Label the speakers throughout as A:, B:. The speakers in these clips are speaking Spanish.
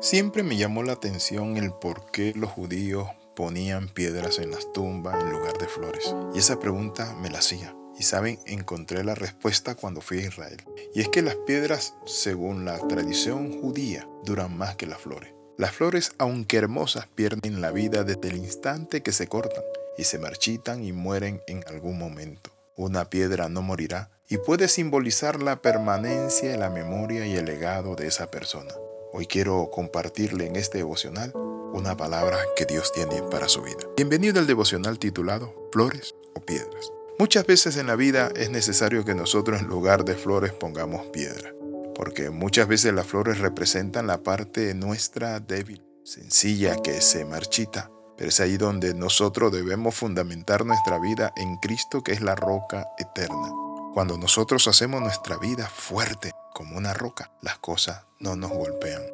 A: Siempre me llamó la atención el por qué los judíos ponían piedras en las tumbas en lugar de flores. Y esa pregunta me la hacía. Y saben, encontré la respuesta cuando fui a Israel. Y es que las piedras, según la tradición judía, duran más que las flores. Las flores, aunque hermosas, pierden la vida desde el instante que se cortan y se marchitan y mueren en algún momento. Una piedra no morirá y puede simbolizar la permanencia, la memoria y el legado de esa persona. Hoy quiero compartirle en este devocional una palabra que Dios tiene para su vida. Bienvenido al devocional titulado Flores o Piedras. Muchas veces en la vida es necesario que nosotros en lugar de flores pongamos piedra, porque muchas veces las flores representan la parte nuestra débil, sencilla, que se marchita, pero es ahí donde nosotros debemos fundamentar nuestra vida en Cristo, que es la roca eterna. Cuando nosotros hacemos nuestra vida fuerte, como una roca, las cosas no nos golpean.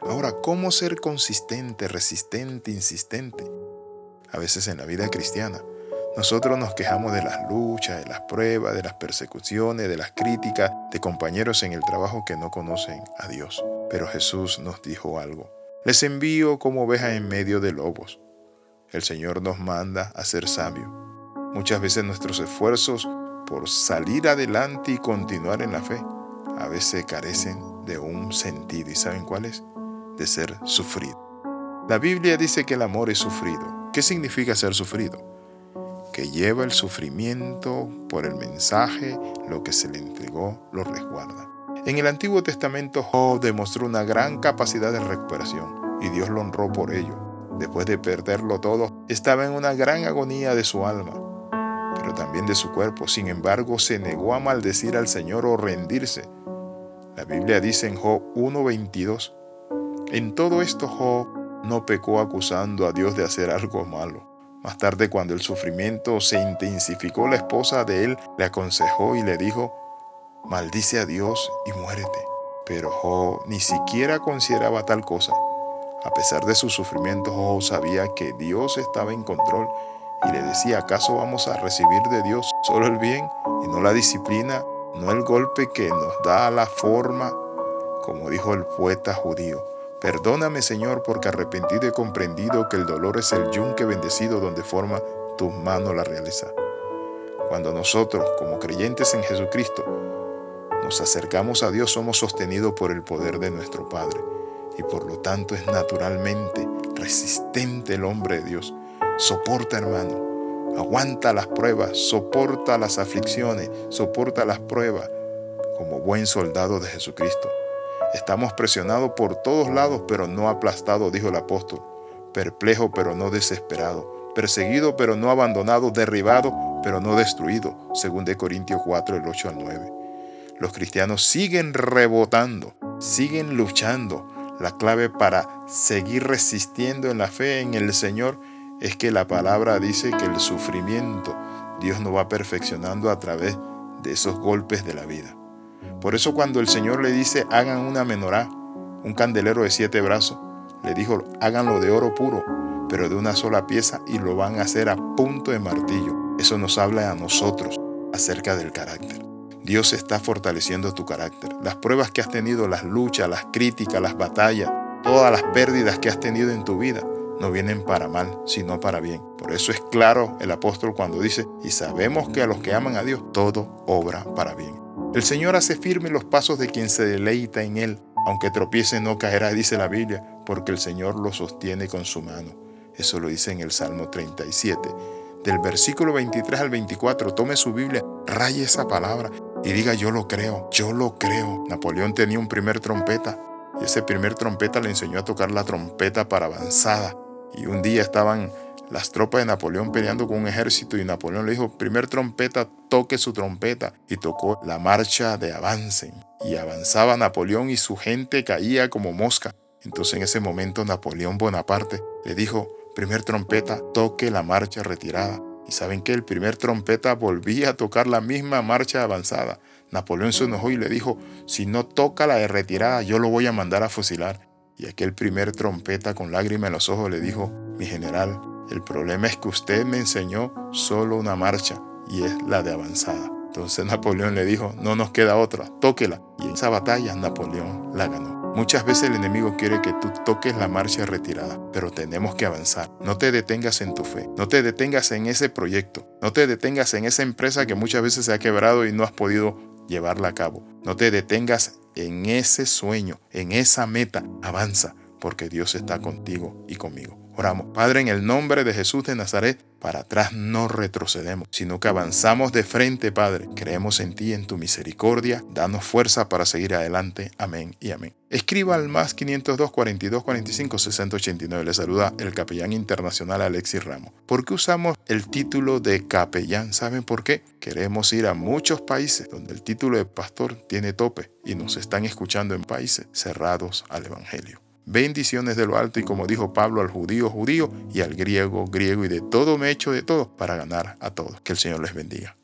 A: Ahora, ¿cómo ser consistente, resistente, insistente? A veces en la vida cristiana, nosotros nos quejamos de las luchas, de las pruebas, de las persecuciones, de las críticas de compañeros en el trabajo que no conocen a Dios. Pero Jesús nos dijo algo. Les envío como ovejas en medio de lobos. El Señor nos manda a ser sabio. Muchas veces nuestros esfuerzos por salir adelante y continuar en la fe a veces carecen de un sentido. ¿Y saben cuál es? De ser sufrido. La Biblia dice que el amor es sufrido. ¿Qué significa ser sufrido? Que lleva el sufrimiento por el mensaje, lo que se le entregó, lo resguarda. En el Antiguo Testamento Job demostró una gran capacidad de recuperación y Dios lo honró por ello. Después de perderlo todo, estaba en una gran agonía de su alma, pero también de su cuerpo. Sin embargo, se negó a maldecir al Señor o rendirse la Biblia dice en Job 1.22, en todo esto Job no pecó acusando a Dios de hacer algo malo. Más tarde, cuando el sufrimiento se intensificó, la esposa de él le aconsejó y le dijo, maldice a Dios y muérete. Pero Job ni siquiera consideraba tal cosa. A pesar de su sufrimiento, Job sabía que Dios estaba en control y le decía, ¿acaso vamos a recibir de Dios solo el bien y no la disciplina no el golpe que nos da la forma, como dijo el poeta judío. Perdóname, Señor, porque arrepentido he comprendido que el dolor es el yunque bendecido donde forma tus manos la realeza. Cuando nosotros, como creyentes en Jesucristo, nos acercamos a Dios, somos sostenidos por el poder de nuestro Padre. Y por lo tanto es naturalmente resistente el hombre de Dios. Soporta, hermano, aguanta las pruebas, soporta las aflicciones, soporta las pruebas como buen soldado de Jesucristo. Estamos presionados por todos lados, pero no aplastados, dijo el apóstol. Perplejo, pero no desesperado. Perseguido, pero no abandonado. Derribado, pero no destruido. Según de Corintios 4, el 8 al 9. Los cristianos siguen rebotando, siguen luchando. La clave para seguir resistiendo en la fe en el Señor es que la palabra dice que el sufrimiento Dios nos va perfeccionando a través de esos golpes de la vida. Por eso cuando el Señor le dice hagan una menorá, un candelero de siete brazos, le dijo háganlo de oro puro, pero de una sola pieza y lo van a hacer a punto de martillo. Eso nos habla a nosotros acerca del carácter. Dios está fortaleciendo tu carácter. Las pruebas que has tenido, las luchas, las críticas, las batallas, todas las pérdidas que has tenido en tu vida, no vienen para mal, sino para bien. Por eso es claro el apóstol cuando dice, y sabemos que a los que aman a Dios, todo obra para bien. El Señor hace firme los pasos de quien se deleita en Él. Aunque tropiece no caerá, dice la Biblia, porque el Señor lo sostiene con su mano. Eso lo dice en el Salmo 37. Del versículo 23 al 24, tome su Biblia, raye esa palabra y diga yo lo creo, yo lo creo. Napoleón tenía un primer trompeta y ese primer trompeta le enseñó a tocar la trompeta para avanzada. Y un día estaban las tropas de Napoleón peleando con un ejército y Napoleón le dijo, primer trompeta, toque su trompeta. Y tocó la marcha de avance. Y avanzaba Napoleón y su gente caía como mosca. Entonces en ese momento Napoleón Bonaparte le dijo, primer trompeta, toque la marcha retirada. Y saben que el primer trompeta volvía a tocar la misma marcha avanzada. Napoleón se enojó y le dijo, si no toca la de retirada, yo lo voy a mandar a fusilar. Y aquel primer trompeta con lágrimas en los ojos le dijo, mi general, el problema es que usted me enseñó solo una marcha y es la de avanzada. Entonces Napoleón le dijo, no nos queda otra, tóquela. Y en esa batalla Napoleón la ganó. Muchas veces el enemigo quiere que tú toques la marcha retirada, pero tenemos que avanzar. No te detengas en tu fe, no te detengas en ese proyecto, no te detengas en esa empresa que muchas veces se ha quebrado y no has podido llevarla a cabo. No te detengas en ese sueño, en esa meta. Avanza, porque Dios está contigo y conmigo. Oramos, Padre, en el nombre de Jesús de Nazaret, para atrás no retrocedemos, sino que avanzamos de frente, Padre. Creemos en ti, en tu misericordia. Danos fuerza para seguir adelante. Amén y amén. Escriba al más 502 42 45 689. Le saluda el capellán internacional Alexis Ramos. ¿Por qué usamos el título de capellán? ¿Saben por qué? Queremos ir a muchos países donde el título de pastor tiene tope y nos están escuchando en países cerrados al Evangelio bendiciones de lo alto y como dijo Pablo al judío judío y al griego griego y de todo me hecho de todo para ganar a todos. Que el Señor les bendiga.